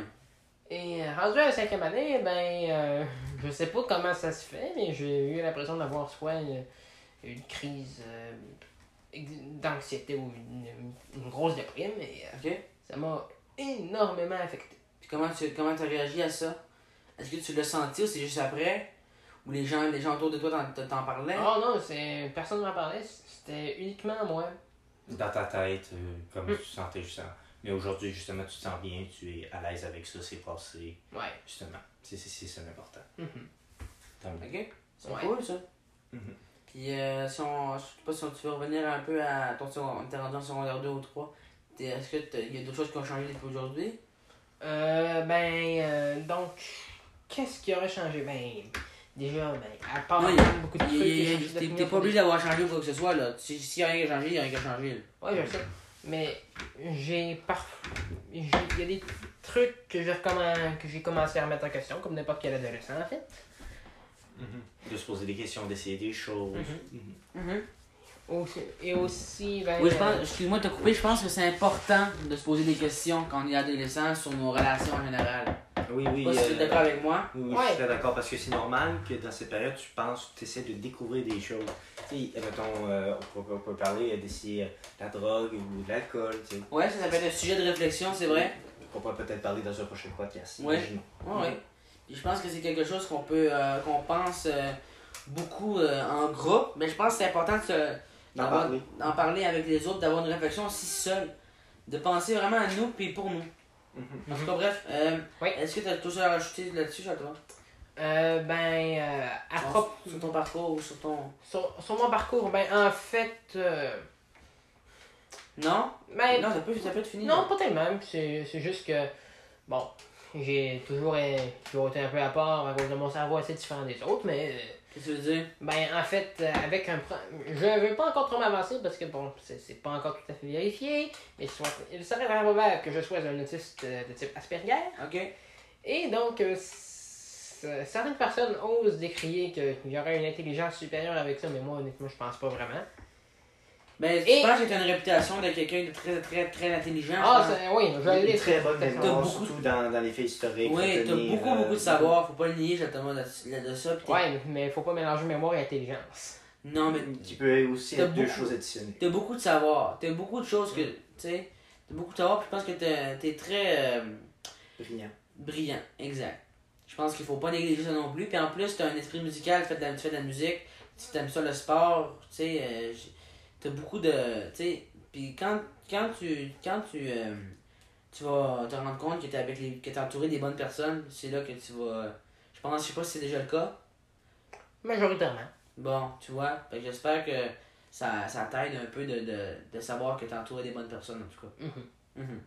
Et euh, rendu à la cinquième année, ben, euh, je sais pas comment ça se fait, mais j'ai eu l'impression d'avoir soit une, une crise euh, ex- d'anxiété ou une, une grosse déprime, et euh, Ok. ça m'a énormément affecté. Puis comment tu comment as réagi à ça? Est-ce que tu l'as senti ou c'est juste après? Ou les gens, les gens autour de toi t'en- t'en parlaient? Oh non, c'est personne ne m'en parlait, c'était uniquement moi. Dans ta tête, euh, comment Mm. tu sentais justement. Mais aujourd'hui, justement, tu te sens bien, tu es à l'aise avec ça, c'est passé. Ouais. Justement, c'est c'est- c'est ça l'important. Tant mieux. Ok. C'est Ouais. cool ça. Mhm. Puis euh, si on. Je sais pas si on- tu veux revenir un peu à ton secondaire. T'es rendu en secondaire 2 ou 3. T'es- Est-ce qu'il y a d'autres choses qui ont changé depuis aujourd'hui? Euh, ben, euh, donc, qu'est-ce qui aurait changé? Ben, déjà, ben, à part Non, il y a- beaucoup de trucs. T'es pas obligé d'avoir changé ou quoi que ce soit là. Si- S'il y a rien qui a changé, il y a rien qui a changé. là. Ouais, je sais. Mais j'ai parfois. Il y a des trucs que j'ai recommen- que j'ai commencé à remettre en question, comme n'importe quel adolescent, en fait. De se poser des questions, d'essayer des choses. Mhm. Aussi- et aussi, ben. Oui, je euh, pense, excuse-moi de te couper, je pense que c'est important de se poser des questions quand on est adolescent sur nos relations en général. Oui, oui. Je sais pas si tu es euh, d'accord avec moi. Oui, oui, Ouais. je suis d'accord parce que c'est normal que dans cette période, tu penses, tu essaies de découvrir des choses. Tu sais, mettons, euh, on, peut, on peut parler euh, d'essayer euh, la drogue ou de l'alcool, tu sais. Ouais, ça, ça peut être un sujet de réflexion, c'est vrai. On pourrait peut-être parler dans un prochain podcast. Ouais, ouais. Puis je pense que c'est quelque chose qu'on peut, euh, qu'on pense euh, beaucoup euh, en groupe, mais je pense que c'est important de se- D'en parler. avec les autres, d'avoir une réflexion aussi seule, de penser vraiment à nous puis pour nous. Mhm. En tout cas, bref, euh, Oui. est-ce que tu as tout ça à rajouter là-dessus, toi? Euh, ben, euh, à sur, propos. sur ton parcours ou sur ton. Sur, sur mon parcours, ben, en fait. euh, Non? ben, Non, ça peut, ça peut être fini. Non, pas tellement. C'est c'est juste que, bon, j'ai toujours, euh, toujours été un peu à part à cause de mon cerveau assez différent des autres, mais, euh, Qu'est-ce que tu veux dire? Ben, en fait, euh, avec un. pro- Je ne veux pas encore trop m'avancer parce que, bon, c'est pas encore tout à fait vérifié, mais soit, il serait très probable que je sois un autiste euh, de type Asperger. Ok. Et donc, euh, certaines personnes osent décrier qu'il y aurait une intelligence supérieure avec ça, mais moi, honnêtement, je pense pas vraiment. Ben, tu Et- penses que tu as une réputation de quelqu'un de très, très, très intelligent Ah, je pense. c'est- oui, je l'ai. très bonne mémoire, T'as beaucoup- surtout dans, dans les faits historiques. Oui, t'as beaucoup, euh, beaucoup de savoir, faut pas le nier, justement, de, de, de ça. pis Ouais, mais il faut pas mélanger mémoire et intelligence. Non, mais Qui peut aussi T'as être deux beaucoup- choses additionnées. T'as beaucoup de savoir. T'as beaucoup de choses que. Tu sais. T'as beaucoup de savoir, puis je pense que t'es t'es très euh, Brillant. brillant. Exact. Je pense qu'il faut pas négliger ça non plus. Puis en plus, t'as un esprit musical, tu fais de la, tu fais de la musique, tu aimes ça le sport, tu sais. euh, t'as beaucoup de. Tu sais. Puis quand, quand tu. Quand tu. euh, tu vas te rendre compte que t'es avec les. que t'es entouré des bonnes personnes, c'est là que tu vas. Je pense, je sais pas si c'est déjà le cas. Majoritairement. Bon, tu vois, j'espère que ça, ça t'aide un peu de, de, de savoir que t'es entouré des bonnes personnes, en tout cas. Mhm. Mhm.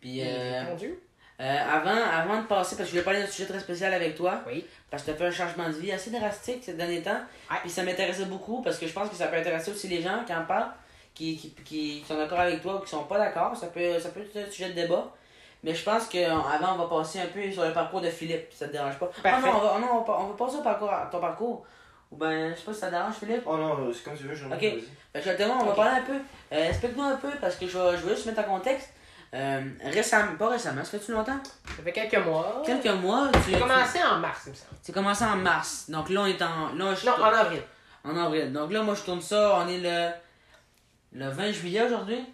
Puis, euh, Mon Dieu. Euh, avant, avant de passer, parce que je voulais parler d'un sujet très spécial avec toi, Oui. parce que tu as fait un changement de vie assez drastique ces derniers temps, puis ça m'intéressait beaucoup, parce que je pense que ça peut intéresser aussi les gens qui en parlent, qui, qui, qui sont d'accord avec toi ou qui sont pas d'accord, ça peut, ça peut être un sujet de débat. Mais je pense qu'avant, on va passer un peu sur le parcours de Philippe, si ça te dérange pas. Ah non, on va, non, on va, on va passer au parcours, à ton parcours. Ou ben, je sais pas si ça te dérange, Philippe. Oh non, c'est comme tu veux, je Ok. que justement, on va parler un peu. Euh, Explique-nous un peu, parce que je je vais juste mettre en contexte. Euh, récemment, pas récemment, ça fait-tu longtemps? Ça fait quelques mois. Quelques mois, tu J'ai commencé en mars, il me semble. C'est commencé en mars. Donc là, on est en. Là, je Non, en avril. en avril. Donc là, moi, je tourne ça. On est le. Le 20 juillet aujourd'hui?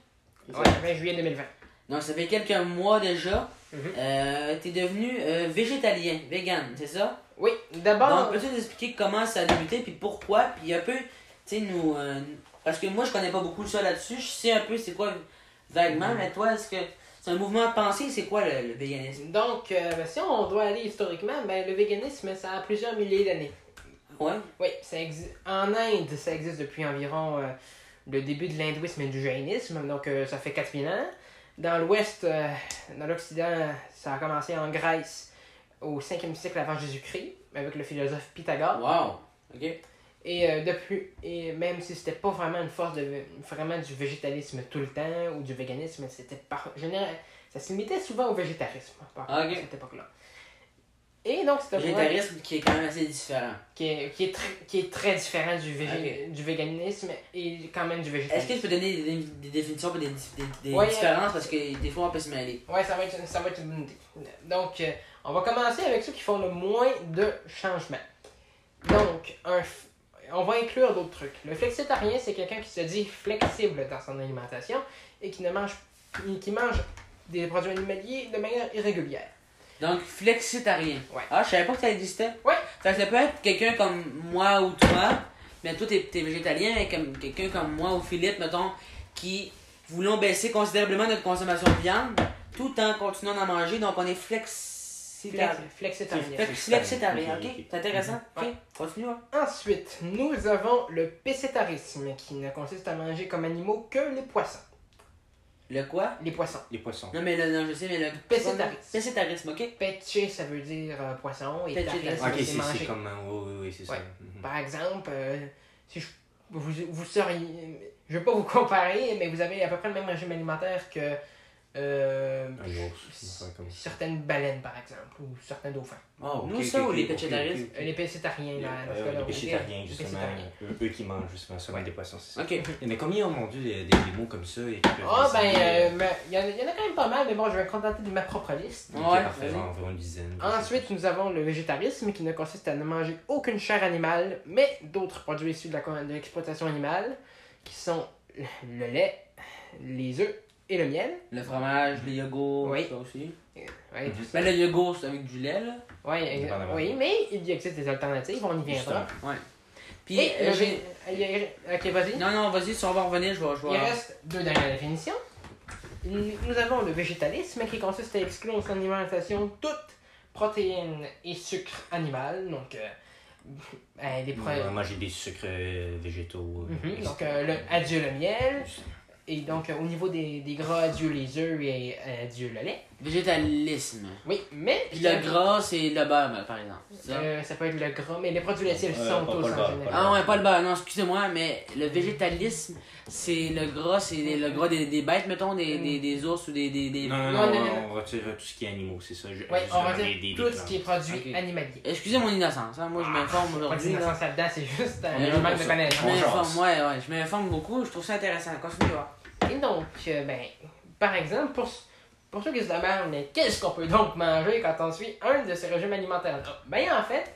Ouais, 20 juillet 2020. Donc ça fait quelques mois déjà. Mhm. Euh, T'es devenu euh, végétalien, vegan, c'est ça? Oui, d'abord. Donc peux-tu nous expliquer comment ça a débuté, puis pourquoi, puis un peu, tu sais, nous. parce que moi, je connais pas beaucoup ça là-dessus. Je sais un peu c'est quoi vaguement, mais toi, est-ce que c'est un mouvement de pensée? C'est quoi le, le véganisme? Donc, euh, ben, si on doit aller historiquement, ben, le véganisme, ça a plusieurs milliers d'années. Ouais. Oui, ça existe. En Inde, ça existe depuis environ euh, le début de l'hindouisme et du jaïnisme, donc euh, ça fait 4000 ans. Dans l'Ouest, dans l'Occident, ça a commencé en Grèce au 5e siècle avant Jésus-Christ, avec le philosophe Pythagore. Wow. Ok. Et euh, depuis, et même si c'était pas vraiment une force de vraiment du végétalisme tout le temps ou du véganisme, c'était par général, ça se limitait souvent au végétarisme par Ah, ok. à cette époque-là. Et donc c'est un Végétarisme qui est quand même assez différent. qui est, qui est, très, qui est très différent du, végé- du véganisme et quand même du Est-ce végétalisme. que tu peux donner des, des définitions et des, des, des Ouais, différences? Parce que des fois on peut se mêler? Ouais, ça va être, ça va être une bonne idée. Donc, euh, on va commencer avec ceux qui font le moins de changements. Donc, un on va inclure d'autres trucs. Le flexitarien, c'est quelqu'un qui se dit flexible dans son alimentation et qui ne mange qui mange des produits animaliers de manière irrégulière. Donc, flexitarien. Ouais. Ah, je savais pas que ça existait. Ouais. Que ça peut être quelqu'un comme moi ou toi, mais toi, t'es es végétalien, et comme quelqu'un comme moi ou Philippe, mettons, qui voulons baisser considérablement notre consommation de viande, tout en continuant d'en manger, donc on est flexitarien. Flex- Flexitarien. Flex- Flexitarien, Ok. C'est intéressant? Ouais. Ok, continue. hein. Ensuite, nous avons le pécétarisme qui ne consiste à manger comme animaux que les poissons. Le quoi? Les poissons. Les poissons. Non, mais le, non, je sais, mais le. Pécétarisme. Pécétarisme, ok? Péché, ça veut dire euh, poisson et tarisme, Ok, c'est c'est manger. comme. euh, Oui, oui, oui, c'est ça. Ouais. Mhm. Par exemple, euh, si je, vous, vous seriez. Je vais pas vous comparer, mais vous avez à peu près le même régime alimentaire que euh, Un ours, comme ça. certaines baleines, par exemple, ou certains dauphins. Oh, Nous, ça, ou les pécétaristes? Euh, les pécétariens, là, Euh, les ok? végétariens, Les justement. pécétariens. Eux, eux qui mangent justement seulement des poissons, c'est ça? Ok. En a combien, oh mon dieu, des, des, des mots comme ça et Ah, ben, euh, mais il y, en a- il y en a quand même pas mal, mais bon, je vais me contenter de ma propre liste. Ouais, parfait, environ une dizaine. Ensuite, nous avons le végétarisme qui ne consiste à ne manger aucune chair animale, mais d'autres produits issus de la de l'exploitation animale, qui sont le lait, les œufs et le miel? Le fromage, les yogourts, Oui. ça aussi. Ouais, ça. Ben, le yogourt, c'est avec du lait, là. Ouais, Dépendamment. oui, mais il existe des alternatives, on y viendra. Ouais. Puis, Et euh, le j'ai- Ok, vas-y. Non, non, vas-y, si on va revenir, je vais. Je Il reste deux dernières définitions. Nous avons le végétalisme qui consiste à exclure de son alimentation toute protéine et sucre animal. Donc, euh, euh, des On pro- va manger des sucres euh, végétaux. euh, Mhm. Donc, euh, le, adieu le miel. Et donc, euh, au niveau des, des gras, adieu les œufs et euh, adieu le lait. Végétalisme. Oui, mais. Puis le gras, c'est le beurre, par exemple. ça? Euh, ça peut être le gras, mais les produits laitiers le Euh, sont pas- tous pas en général. pas Ah ouais, pas le beurre, non, excusez-moi, mais le végétalisme, c'est le gras, c'est le gras des, des bêtes, mettons, des, des, des ours ou des... des, des... Non, non, Non, non, non, on, non, on retire tout ce qui est animaux, c'est ça. je- Oui, on des- tout des ce qui est produit Ok. animalier. Excusez mon innocence, hein, moi je m'informe Pas aujourd'hui. là. d'innocence là-dedans, c'est juste un manque de. Je m'informe, ouais, ouais, je m'informe beaucoup, je trouve ça intéressant. Continue. Et donc, euh, ben, par exemple, pour, pour ceux qui se demandent, mais qu'est-ce qu'on peut donc manger quand on suit un de ces régimes alimentaires-là? Ben, en fait,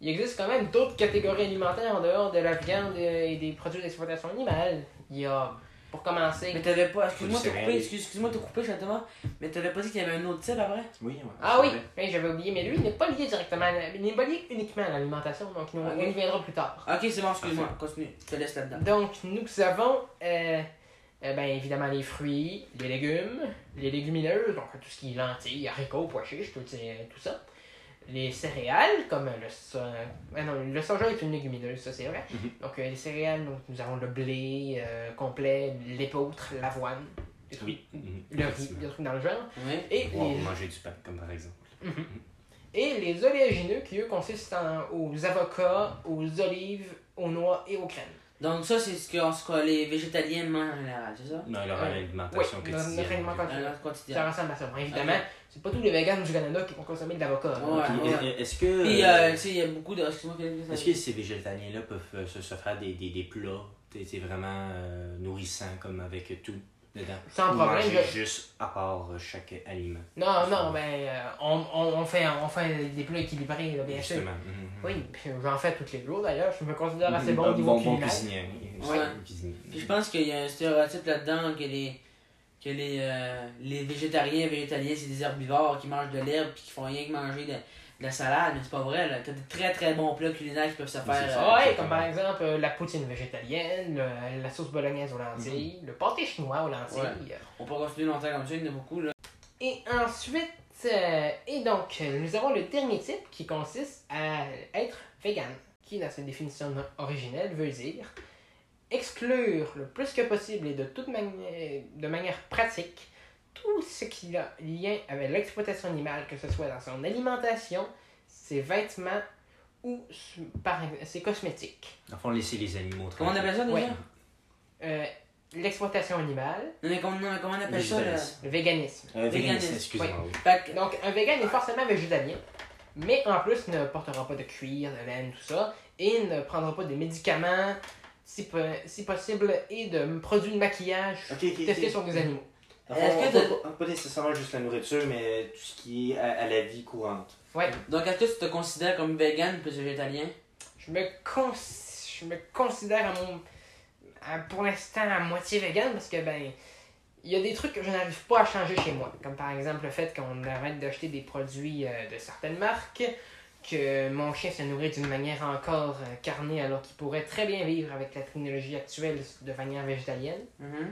il existe quand même d'autres catégories alimentaires en dehors de la viande et des produits d'exploitation animale. Il y a, pour commencer, Mais t'avais pas, excuse-moi de couper, excuse-moi de te couper, Chantement, mais t'avais pas dit qu'il y avait un autre type après? Oui, ouais, Ah oui, ben, j'avais oublié, mais lui, il n'est pas lié directement, à la- il n'est pas lié uniquement à l'alimentation, donc nous- Ok. on y viendra plus tard. Ok, c'est bon, excuse-moi, continue, je te laisse là-dedans. Donc, nous avons, euh, euh, ben, évidemment, les fruits, les légumes, les légumineuses, donc tout ce qui est lentilles, haricots, pois chiches, tout, tout ça. les céréales, comme le soja. Ah non, le soja est une légumineuse, ça c'est vrai. Mhm. Donc euh, les céréales, donc, nous avons le blé euh, complet, l'épeautre, l'avoine, des trucs- Oui. Mhm. le riz, des trucs dans le genre. Oui. Et les, manger du pain, comme par exemple. et les oléagineux qui eux consistent en- aux avocats, aux olives, aux noix et aux crèmes. Donc ça, c'est ce que, ce que les végétaliens mangent en général, c'est ça? Dans leur Ouais. alimentation Oui, quotidienne. alimentation. Dans leur Ça quotidien. ressemble à ça. Évidemment, c'est pas tous les véganes du Canada qui vont consommer de l'avocat. Ouais. Est-ce que. Puis, euh, tu sais, il y a beaucoup de... Est-ce que ces végétaliens-là peuvent euh, se, se faire des, des, des plats t'sais, vraiment euh, nourrissants, comme avec tout? Dedans Sans Ou problème, manger je- juste à part euh, chaque aliment Non, non, ben, euh, on, on, on fait, on fait des plats équilibrés, là, bien sûr. Justement. Mhm. Oui, j'en fais tous les jours d'ailleurs. Je me considère assez bon au niveau bon, bon cuisinier. oui, cuisinier. Puis je pense qu'il y a un stéréotype là-dedans que les que les, euh, les végétariens et végétaliens, c'est des herbivores qui mangent de l'herbe puis qui font rien que manger de la salade, mais c'est pas vrai. là. T'as de très très bons plats culinaires qui peuvent se faire. ça. euh, ouais, comme par exemple euh, la poutine végétalienne, le- la sauce bolognaise aux lentilles, le pâté chinois aux lentilles. on peut continuer longtemps comme ça, il y en a beaucoup. Là. Et ensuite, euh, et donc, nous avons le dernier type qui consiste à être vegan, qui dans sa définition originelle veut dire exclure le plus que possible et de toute manière, de manière pratique tout ce qui a lien avec l'exploitation animale, que ce soit dans son alimentation, ses vêtements ou par, ses cosmétiques. Fond, laisser les animaux Comment on appelle ça déjà? Ouais. Euh, l'exploitation animale, Non, mais comment, non, comment on appelle ça là? Le véganisme. Euh, Véganisme, excusez-moi, oui. Donc, un vegan est forcément végétalien, mais en plus ne portera pas de cuir, de laine, tout ça, et ne prendra pas de médicaments, si, si possible, et de produits de maquillage testés sur des animaux. Est-ce que pas, nécessairement juste la nourriture, mais tout ce qui est à, à la vie courante. Ouais. Donc est-ce que tu te considères comme vegan plus végétalien? Je me, cons- je me considère à mon, à- pour l'instant à moitié vegan parce que, ben, il y a des trucs que je n'arrive pas à changer chez moi. Comme par exemple le fait qu'on arrête d'acheter des produits euh, de certaines marques, que mon chien se nourrit d'une manière encore euh, carnée alors qu'il pourrait très bien vivre avec la technologie actuelle de manière végétalienne. Mhm.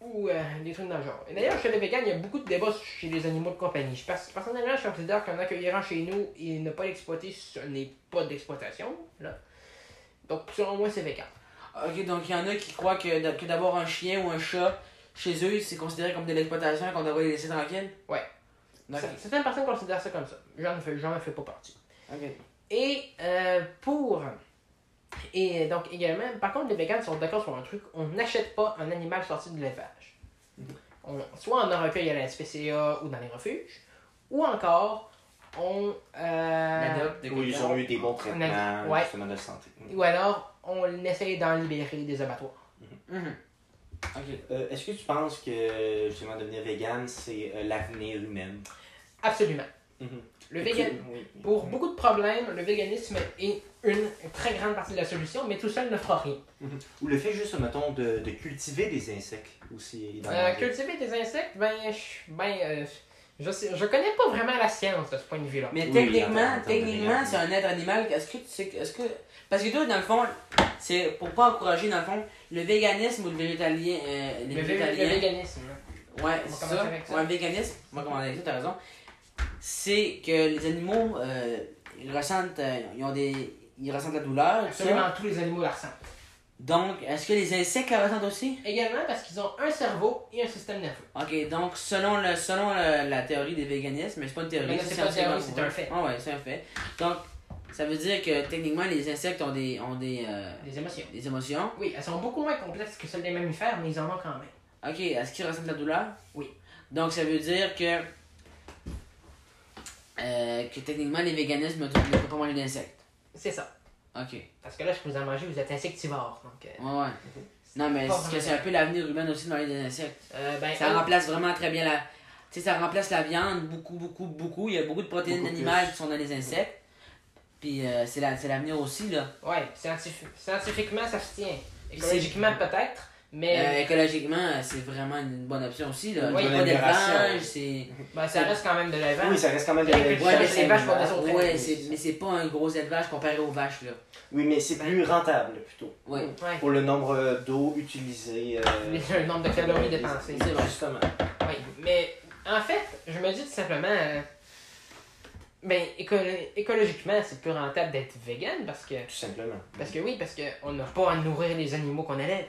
Ou euh, des trucs dans le genre. Et d'ailleurs, chez les végans, il y a beaucoup de débats chez les animaux de compagnie. Je pers- personnellement, je considère qu'un accueillant chez nous et ne pas l'exploiter, ce n'est pas d'exploitation. Là. Donc, selon moi, c'est vegan. Ok, donc il y en a qui croient que, que d'avoir un chien ou un chat chez eux, c'est considéré comme de l'exploitation et qu'on devrait les laisser tranquilles? Ouais. Certaines personnes considèrent ça comme ça. J'en fais, j'en fais pas partie. Ok. Et euh, pour. Et donc également, par contre, les végans sont d'accord sur un truc on n'achète pas un animal sorti de l'élevage. On- soit on en recueille à la SPCA ou dans les refuges, ou encore on. euh, de Où ils ont eu des bons traitements, ouais. justement, de santé. ou alors on essaye d'en libérer des abattoirs. Mhm. Ok. Euh, Est-ce que tu penses que, justement, devenir vegan, c'est euh, l'avenir humain? Absolument. Mhm. Le végan... Oui. Pour beaucoup de problèmes, le véganisme est une très grande partie de la solution, mais tout seul ne fera rien. Mhm. Ou le fait juste, mettons, de, de cultiver des insectes aussi. Dans Euh, cultiver des insectes, ben, je, ben, euh, je, sais, je connais pas vraiment la science de ce point de vue-là. Mais Oui, techniquement, c'est un être animal. Est-ce que tu sais que- est-ce que parce que toi dans le fond, c'est pour pas encourager dans le fond le véganisme ou le végétalien euh, les Le, végétaliens. le véganisme. là. Ouais, c'est ça. avec ça. Ouais, véganisme. Commencer avec ça, t'as raison. C'est que les animaux euh, ils ressentent euh, ils ont des ils ressentent la douleur, ça. Absolument tous les animaux la ressentent. Donc, est-ce que les insectes la ressentent aussi? Également parce qu'ils ont un cerveau et un système nerveux. Ok, donc selon le selon le- la théorie des véganismes, mais c'est pas une théorie, c'est pas une théorie, c'est un fait. Ah ouais, c'est un fait. Donc, ça veut dire que techniquement les insectes ont des ont des, euh, Des émotions. des émotions. Oui, elles sont beaucoup moins complexes que celles des mammifères, mais ils en ont quand même. Ok, est-ce qu'ils ressentent la douleur? Oui. Donc ça veut dire que euh, que techniquement les véganismes ne peuvent pas manger d'insectes. C'est ça. Ok. Parce que là, je peux vous en manger, vous êtes insectivore. Donc, euh, Ouais, ouais. Non, mais c'est que c'est un peu l'avenir humain aussi de manger des insectes. euh, ben, Ça remplace vraiment très bien la. Tu sais, ça remplace la viande beaucoup, beaucoup, beaucoup. Il y a beaucoup de protéines plus. qui sont dans les insectes. Puis euh, c'est la- c'est l'avenir aussi, là. Ouais, scientifi- scientifiquement, ça se tient. Écologiquement, peut-être, mais Euh, écologiquement, euh, c'est vraiment une bonne option aussi, là. Oui, Il y a bonne pas d'élevage, c'est. ben, ça reste quand même de l'élevage. Oui, ça reste quand même de Ouais, l'élevage. mais c'est- Ouais, mais pas un gros élevage comparé aux vaches, là. Oui, mais c'est plus rentable, plutôt. Ouais. Ouais. Pour le nombre d'eau utilisée. euh, Le nombre de calories dépensées. C'est vrai. Justement. Oui, mais en fait, je me dis tout simplement, euh, Ben, écolo- écologiquement, c'est plus rentable d'être vegan parce que. Tout simplement. Parce que oui, parce qu'on n'a pas à nourrir les animaux qu'on élève.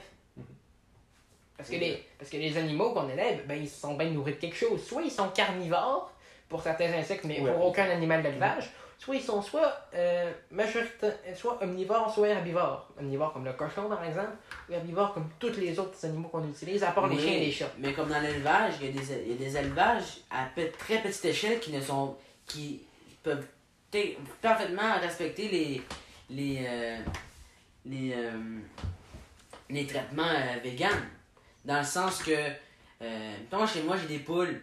Parce que, les, parce que les animaux qu'on élève, ben, ils sont bien nourris de quelque chose. Soit ils sont carnivores pour certains insectes, mais Ouais. pour aucun animal d'élevage. Soit ils sont soit, euh, majorita- soit omnivores, soit herbivores. Omnivores comme le cochon, par exemple, ou herbivores comme tous les autres animaux qu'on utilise, à part les chiens et les chats. Mais comme dans l'élevage, il y, a des- il y a des élevages à pe- très petite échelle qui ne sont. qui peuvent t- parfaitement respecter les. les. euh, les, euh, les traitements euh, véganes. Dans le sens que. Euh, chez moi, j'ai des poules.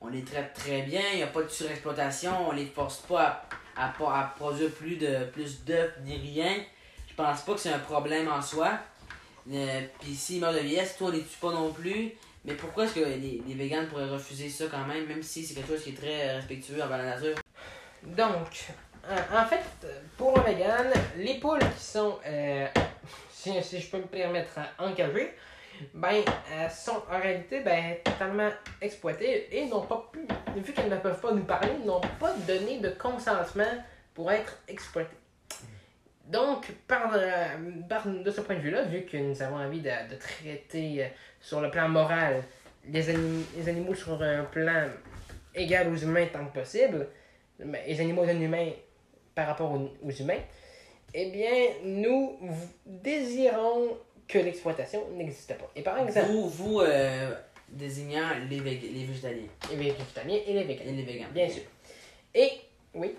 On les traite très bien, il n'y a pas de surexploitation, on les force pas à, à, produire plus de plus d'œufs ni rien. Je pense pas que c'est un problème en soi. Euh, Puis s'ils meurent de vieillesse, toi on les tue pas non plus. Mais pourquoi est-ce que les, les véganes pourraient refuser ça quand même, même si c'est quelque chose qui est très euh, respectueux envers la nature? Donc, en en fait, pour un vegan, les poules qui sont, euh, si, si je peux me permettre, encagées, ben, elles sont en réalité ben, totalement exploitées et n'ont pas pu, vu qu'elles ne peuvent pas nous parler, n'ont pas donné de consentement pour être exploitées. Donc, par, euh, par- de ce point de vue-là, vu que nous avons envie de, de traiter euh, sur le plan moral les, anim- les animaux sur un plan égal aux humains tant que possible, les animaux non humains par rapport aux, aux humains, eh bien, nous désirons que l'exploitation n'existe pas. Et par exemple, Vous, vous euh, désignant les, vég- les végétaliens les végétaliens et les véganes, et les végans. bien sûr. Et, oui,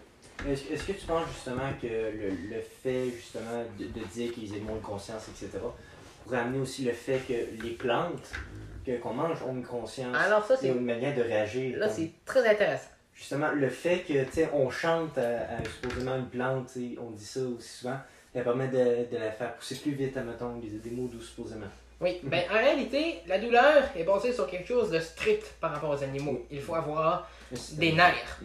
Est-ce que tu penses justement que le, le fait justement de, de dire qu'ils aient moins de conscience, etc., pourrait amener aussi le fait que les plantes que- qu'on mange ont une conscience alors ça, et c'est une manière de réagir? là, c'est très intéressant. Justement, le fait que, tu sais, on chante à, à supposément une plante, on dit ça aussi souvent, ça permet de, de la faire pousser plus vite, admettons, des, des mots doux supposément. Oui, ben en réalité, la douleur est basée sur quelque chose de strict par rapport aux animaux. Il faut avoir des nerfs.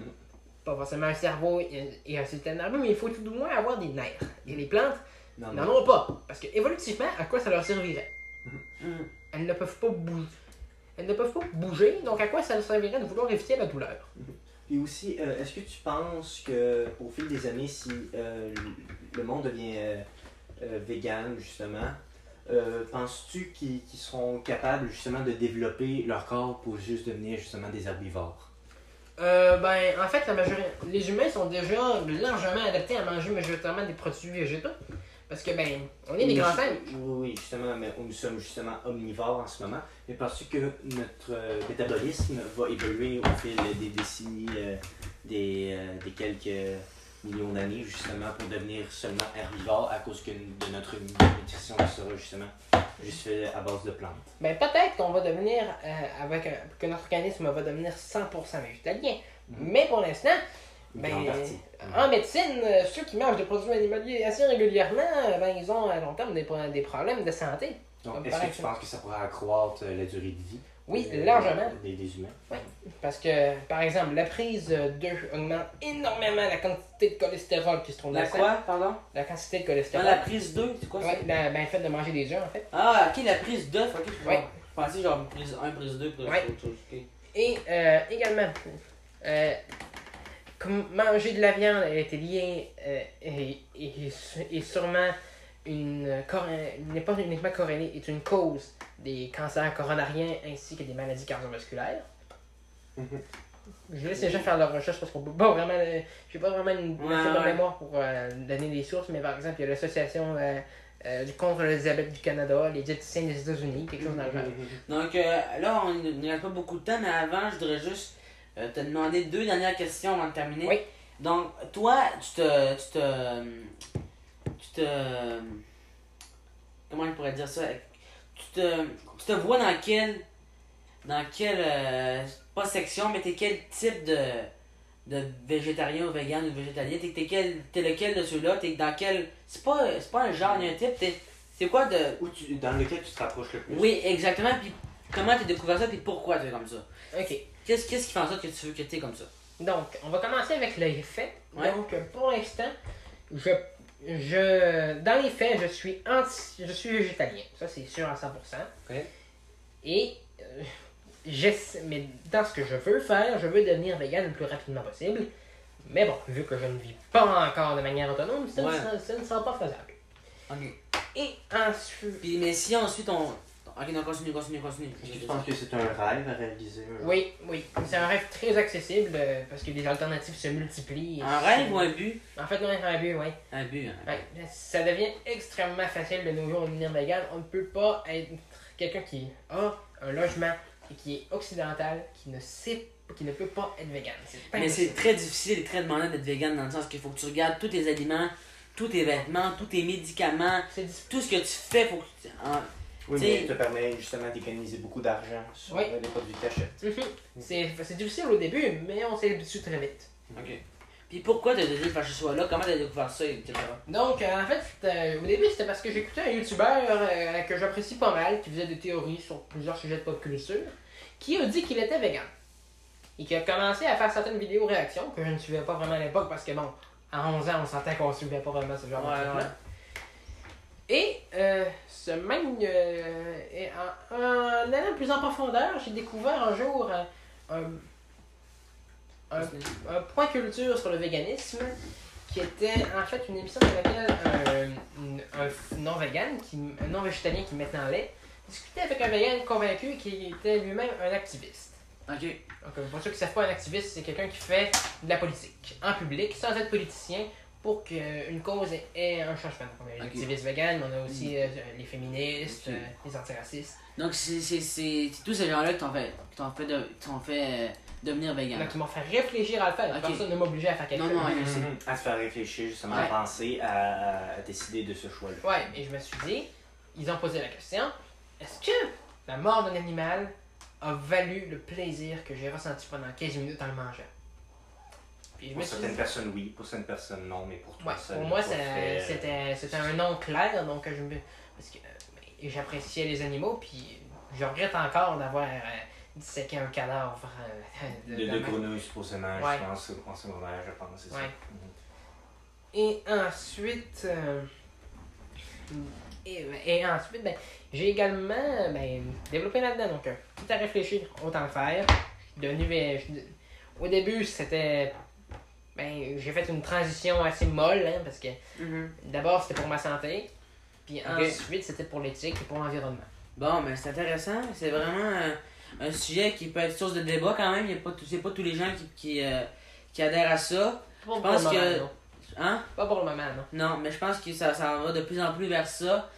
Pas forcément un cerveau et un système nerveux, mais il faut tout du moins avoir des nerfs. Et les plantes n'en ont pas. Parce que évolutivement, à quoi ça leur servirait? Elles ne peuvent pas bouger. Elles ne peuvent pas bouger, donc à quoi ça leur servirait de vouloir éviter la douleur? Puis aussi, euh, est-ce que tu penses que au fil des années, si euh, le monde devient euh, euh, vegan, justement, penses-tu qu'ils seront capables justement de développer leur corps pour juste devenir justement des herbivores? Ben, en fait, la majorité, les humains sont déjà largement adaptés à manger majoritairement des produits végétaux. Parce que, ben, on est des grands singes. Oui, oui, justement, mais nous sommes justement omnivores en ce moment. Mais penses-tu que notre euh, métabolisme va évoluer au fil des décennies, euh, des, euh, des quelques millions d'années, justement, pour devenir seulement herbivore à cause que de notre nutrition sera justement juste fait à base de plantes? Ben, peut-être qu'on va devenir, avec un- que notre organisme va devenir 100% végétalien. Mhm. Mais pour l'instant, ben, partie. en médecine, euh, ceux qui mangent des produits animaliers assez régulièrement, euh, ben, ils ont à long terme des, des problèmes de santé. Donc, est-ce que tu penses que ça pourrait accroître euh, la durée de vie? Oui, euh, largement. Des, des humains? Parce que, par exemple, la prise d'œufs augmente énormément la quantité de cholestérol qui se trouve dans La le sang. quoi, pardon? La quantité de Dans cholestérol. la prise 2, c'est quoi ça? Ouais, ben, ben, le fait de manger des œufs, en fait. Ah, ok, la prise d'œuf, ok. Je Ouais. pensais genre prise 1, prise 2, prise Ouais. autre chose. ok. Et euh, également, euh, comme manger de la viande été lié euh, et, et, et sûrement une corré- n'est pas uniquement corrélé, est une cause des cancers coronariens ainsi que des maladies cardiovasculaires. Mhm. Je laisse les gens faire leurs recherches parce qu'on peut pas vraiment. euh, J'ai pas vraiment une Ouais, ouais. mémoire pour euh, donner des sources, mais par exemple, il y a l'association euh, euh, contre le diabète du Canada, les diététiciens des États-Unis, quelque chose dans le genre. Donc euh, là, on reste pas beaucoup de temps, mais avant, je voudrais juste euh, te demander deux dernières questions avant de terminer. Oui. Donc, toi, tu te. Tu te. Tu te. Comment je pourrais dire ça? Tu te, tu te vois dans quelle. Dans quelle. euh, pas section, mais t'es quel type de. De végétarien ou vegan ou végétalien? T'es t'es quel- t'es lequel de ceux-là? T'es dans quel. C'est pas, c'est pas un genre ni un type, t'es- c'est quoi de. Ou tu- dans lequel tu te rapproches le plus? Oui, exactement. Puis comment t'as découvert ça, puis pourquoi t'es comme ça? Ok. Qu'est-ce qu'est-ce qui fait en sorte que tu veux que t'es comme ça? Donc, on va commencer avec les faits. Ouais. Donc, pour l'instant, je, je, dans les faits, je suis anti, je suis végétalien. Ça, c'est sûr à 100%. Ok. Et, euh, mais dans ce que je veux faire, je veux devenir vegan le plus rapidement possible. Mais bon, vu que je ne vis pas encore de manière autonome, ça, Ouais. ne, sera, ça ne sera pas faisable. Et ensuite. Puis, mais si ensuite on. Ok, non, continue, continue, continue. Je pense que c'est un rêve à réaliser. un. Oui, oui. C'est un rêve très accessible euh, parce que les alternatives se multiplient. Un rêve ou un but? En fait, non, un but, oui. Un but, hein. Ouais, ça devient extrêmement facile de nos jours de devenir vegan. On ne peut pas être quelqu'un qui a un logement et qui est occidental, qui ne sait qui ne peut pas être vegan. C'est Mais c'est très difficile et très demandant d'être vegan dans le sens qu'il faut que tu regardes tous tes aliments, tous tes vêtements, tous tes médicaments, tout ce que tu fais, faut que tu. Oui, mais ça te permet justement d'économiser beaucoup d'argent sur Oui. euh, les produits que tu achètes. Mhm. C'est c'est difficile au début, mais on s'habitue très vite. Ok. Puis pourquoi t'as décidé de faire ce choix-là? Comment t'as découvert ça, etc. Donc, euh, en fait, euh, au début, c'était parce que j'écoutais un youtubeur euh, que j'apprécie pas mal, qui faisait des théories sur plusieurs sujets de pop culture, qui a dit qu'il était vegan. Et qui a commencé à faire certaines vidéos réactions, que je ne suivais pas vraiment à l'époque, parce que bon, à 11 ans, on sentait qu'on suivait pas vraiment ce genre Ouais, de trucs-là. Et euh, ce même. euh, et en, en allant plus en profondeur, j'ai découvert un jour euh, un, un un point culture sur le véganisme qui était en fait une émission dans laquelle un, un non-vegan, qui, un non-végétalien qui maintenant l'est, discutait avec un vegan convaincu qui était lui-même un activiste. Ok. Donc, pour ceux qui ne savent pas, un activiste, c'est quelqu'un qui fait de la politique en public sans être politicien pour qu'une cause ait, un changement. Donc, on a les activistes véganes, on a aussi euh, les féministes, euh, les antiracistes. Donc c'est c'est- c'est c'est tous ces gens-là qui t'ont fait, qui t'ont fait, de, qui t'ont fait euh, devenir vegan. Donc, ils m'ont fait réfléchir à le faire. Ok. Personne ne m'obligeait à faire quelque Non, chose. non, Mhm. je sais. À se faire réfléchir, justement, Ouais. à penser, à, à décider de ce choix-là. Ouais, et je me suis dit, ils ont posé la question est-ce que la mort d'un animal a valu le plaisir que j'ai ressenti pendant 15 minutes en le mangeant? Puis Pour certaines dit, personnes, oui. Pour certaines personnes, non. Mais pour toi, ouais, ça pour moi, fait- c'était un non clair, donc je me. Parce que euh, et j'appréciais les animaux, puis je regrette encore d'avoir euh, disséqué un cadavre euh, De, de de grenouilles, supposément, Ouais. je pense, en secondaire, je pense, ça. Mhm. Et ensuite. euh, et, et ensuite, ben, j'ai également ben, développé là-dedans. Donc, tout à réfléchir, autant le faire. Je suis devenu. ve- je- au début, c'était. Ben, j'ai fait une transition assez molle, hein, parce que Mhm. d'abord, c'était pour ma santé. Puis ensuite, c'était pour l'éthique et pour l'environnement. Bon, mais c'est intéressant. C'est vraiment un sujet qui peut être source de débat quand même. Il y a pas, c'est pas tous les gens qui, qui, euh, qui adhèrent à ça. Pas pour pense le moment, que- non. Hein? Pas pour le moment, non. Non, mais je pense que ça, ça va de plus en plus vers ça.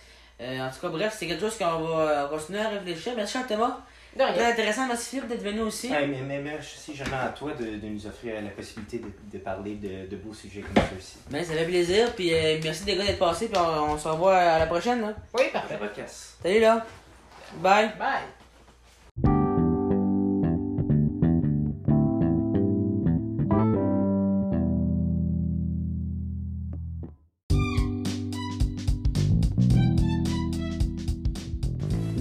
Euh, en tout cas, bref, c'est quelque chose qu'on va continuer à réfléchir. Merci, Thomas. De rien. Très intéressant. Merci Philippe d'être venu aussi. Ouais, mais, mais merci jamais à toi de, de nous offrir la possibilité de, de parler de, de beaux sujets comme ceux-ci. Ben, ça fait plaisir. Puis euh, merci les gars d'être passés. Puis on, on se revoit à la prochaine. Là. Oui, parfait. Podcast. Salut là. Bye. Bye.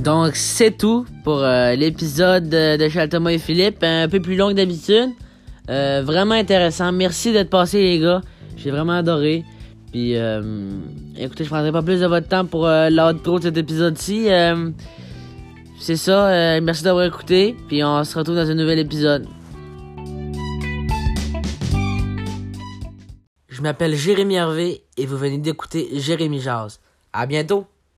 Donc, c'est tout pour euh, l'épisode de, Charles Thomas et Philippe. Un peu plus long que d'habitude. Euh, vraiment intéressant. Merci d'être passés, les gars. J'ai vraiment adoré. Puis, euh, écoutez, je prendrai pas plus de votre temps pour l'outro de cet épisode-ci. C'est ça. merci d'avoir écouté. Puis, on se retrouve dans un nouvel épisode. Je m'appelle Jérémy Hervé et vous venez d'écouter Jérémy Jazz. À bientôt!